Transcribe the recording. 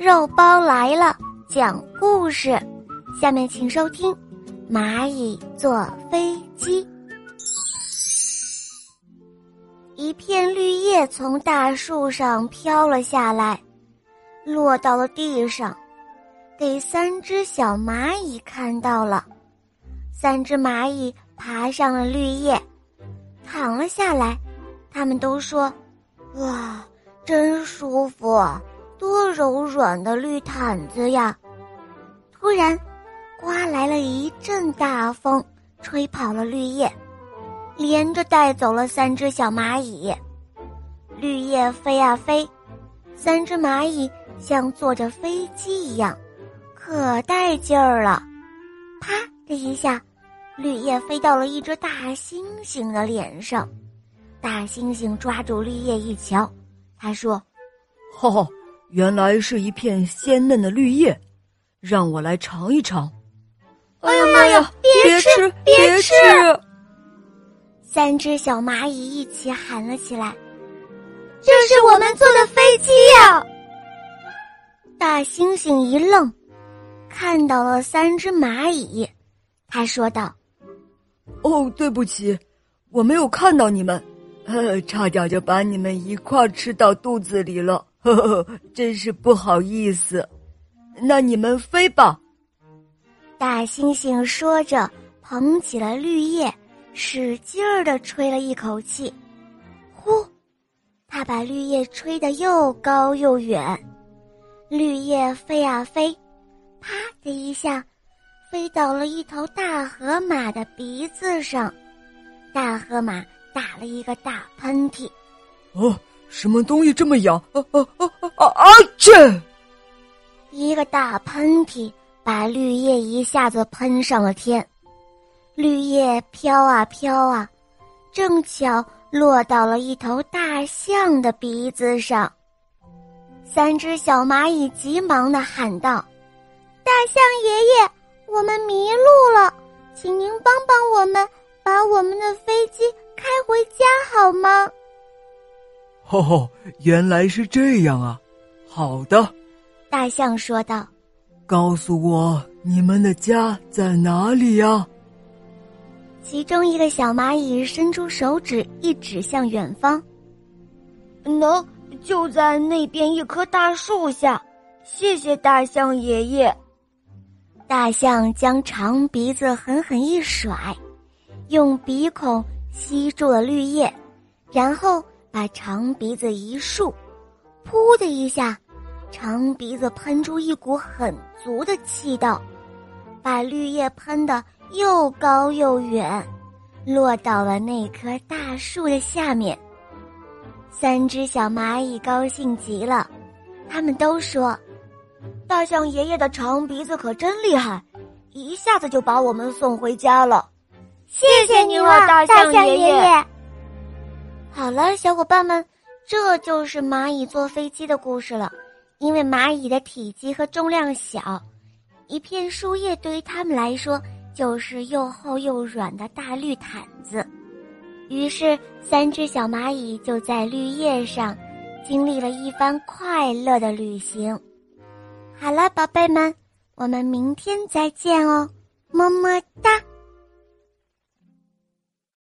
肉包来了，讲故事。下面请收听《蚂蚁坐飞机》。一片绿叶从大树上飘了下来，落到了地上，给三只小蚂蚁看到了。三只蚂蚁爬上了绿叶，躺了下来。他们都说：“哇，真舒服。”多柔软的绿毯子呀！突然，刮来了一阵大风，吹跑了绿叶，连着带走了三只小蚂蚁。绿叶飞啊飞，三只蚂蚁像坐着飞机一样，可带劲儿了。啪的一下，绿叶飞到了一只大猩猩的脸上。大猩猩抓住绿叶一瞧，他说：“哈哈。”原来是一片鲜嫩的绿叶，让我来尝一尝。哎呀妈呀！别吃，别吃！三只小蚂蚁一起喊了起来：“这是我们坐的飞机呀！”大猩猩一愣，看到了三只蚂蚁，他说道：“哦，对不起，我没有看到你们，差点就把你们一块吃到肚子里了。”呵呵，真是不好意思。那你们飞吧。大猩猩说着，捧起了绿叶，使劲儿的吹了一口气，呼，他把绿叶吹得又高又远。绿叶飞啊飞，啪的一下，飞到了一头大河马的鼻子上，大河马打了一个大喷嚏。哦。什么东西这么痒？啊啊啊啊啊！去！一个大喷嚏把绿叶一下子喷上了天，绿叶飘啊飘啊，正巧落到了一头大象的鼻子上。三只小蚂蚁急忙的喊道：“大象爷爷，我们迷路了，请您帮帮我们，把我们的飞机开回家好吗？”哦，原来是这样啊！好的，大象说道：“告诉我你们的家在哪里呀？”其中一个小蚂蚁伸出手指一指向远方，“喏，就在那边一棵大树下。”谢谢大象爷爷。大象将长鼻子狠狠一甩，用鼻孔吸住了绿叶，然后。把长鼻子一竖，噗的一下，长鼻子喷出一股很足的气道，把绿叶喷得又高又远，落到了那棵大树的下面。三只小蚂蚁高兴极了，他们都说：“大象爷爷的长鼻子可真厉害，一下子就把我们送回家了。”谢谢你了，大象爷爷。好了，小伙伴们，这就是蚂蚁坐飞机的故事了。因为蚂蚁的体积和重量小，一片树叶对于它们来说就是又厚又软的大绿毯子。于是，三只小蚂蚁就在绿叶上经历了一番快乐的旅行。好了，宝贝们，我们明天再见哦，么么哒。